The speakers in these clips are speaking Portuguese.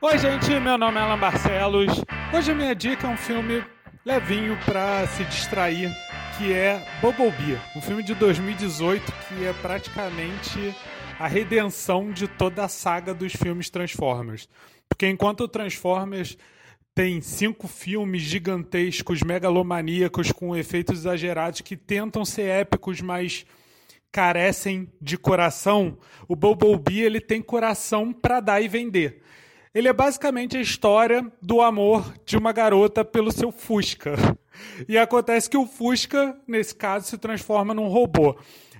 Oi, gente, meu nome é Alan Barcelos. Hoje a minha dica é um filme levinho pra se distrair, que é Bumblebee, um filme de 2018 que é praticamente a redenção de toda a saga dos filmes Transformers. Porque enquanto o Transformers tem cinco filmes gigantescos, megalomaníacos, com efeitos exagerados que tentam ser épicos, mas carecem de coração, o Bumblebee ele tem coração para dar e vender. Ele é basicamente a história do amor de uma garota pelo seu Fusca. E acontece que o Fusca, nesse caso, se transforma num robô.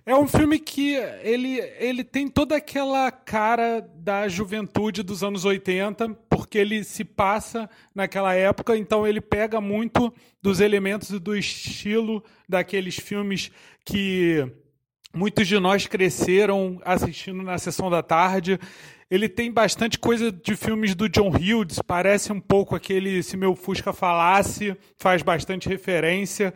É um filme que ele, ele tem toda aquela cara da juventude dos anos 80, porque ele se passa naquela época, então ele pega muito dos elementos e do estilo daqueles filmes que muitos de nós cresceram assistindo na sessão da tarde. Ele tem bastante coisa de filmes do John Hughes, parece um pouco aquele Se Meu Fusca Falasse, faz bastante referência.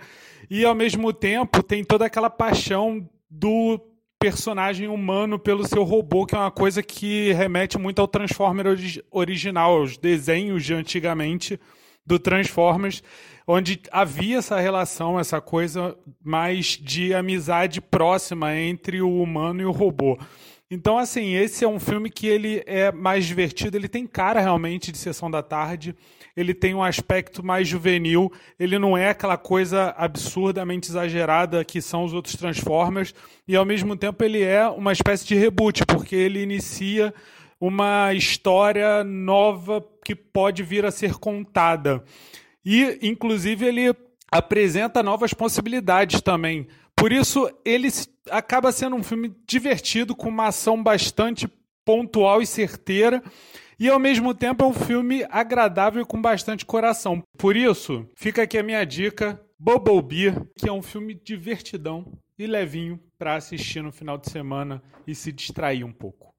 E, ao mesmo tempo, tem toda aquela paixão do personagem humano pelo seu robô, que é uma coisa que remete muito ao Transformer original, aos desenhos de antigamente do Transformers, onde havia essa relação, essa coisa mais de amizade próxima entre o humano e o robô. Então, assim, esse é um filme que ele é mais divertido, ele tem cara realmente de sessão da tarde, ele tem um aspecto mais juvenil, ele não é aquela coisa absurdamente exagerada que são os outros Transformers, e ao mesmo tempo ele é uma espécie de reboot, porque ele inicia uma história nova que pode vir a ser contada. E, inclusive, ele apresenta novas possibilidades também. Por isso, ele acaba sendo um filme divertido, com uma ação bastante pontual e certeira. E ao mesmo tempo é um filme agradável e com bastante coração. Por isso, fica aqui a minha dica: Bumblebee, que é um filme divertidão e levinho para assistir no final de semana e se distrair um pouco.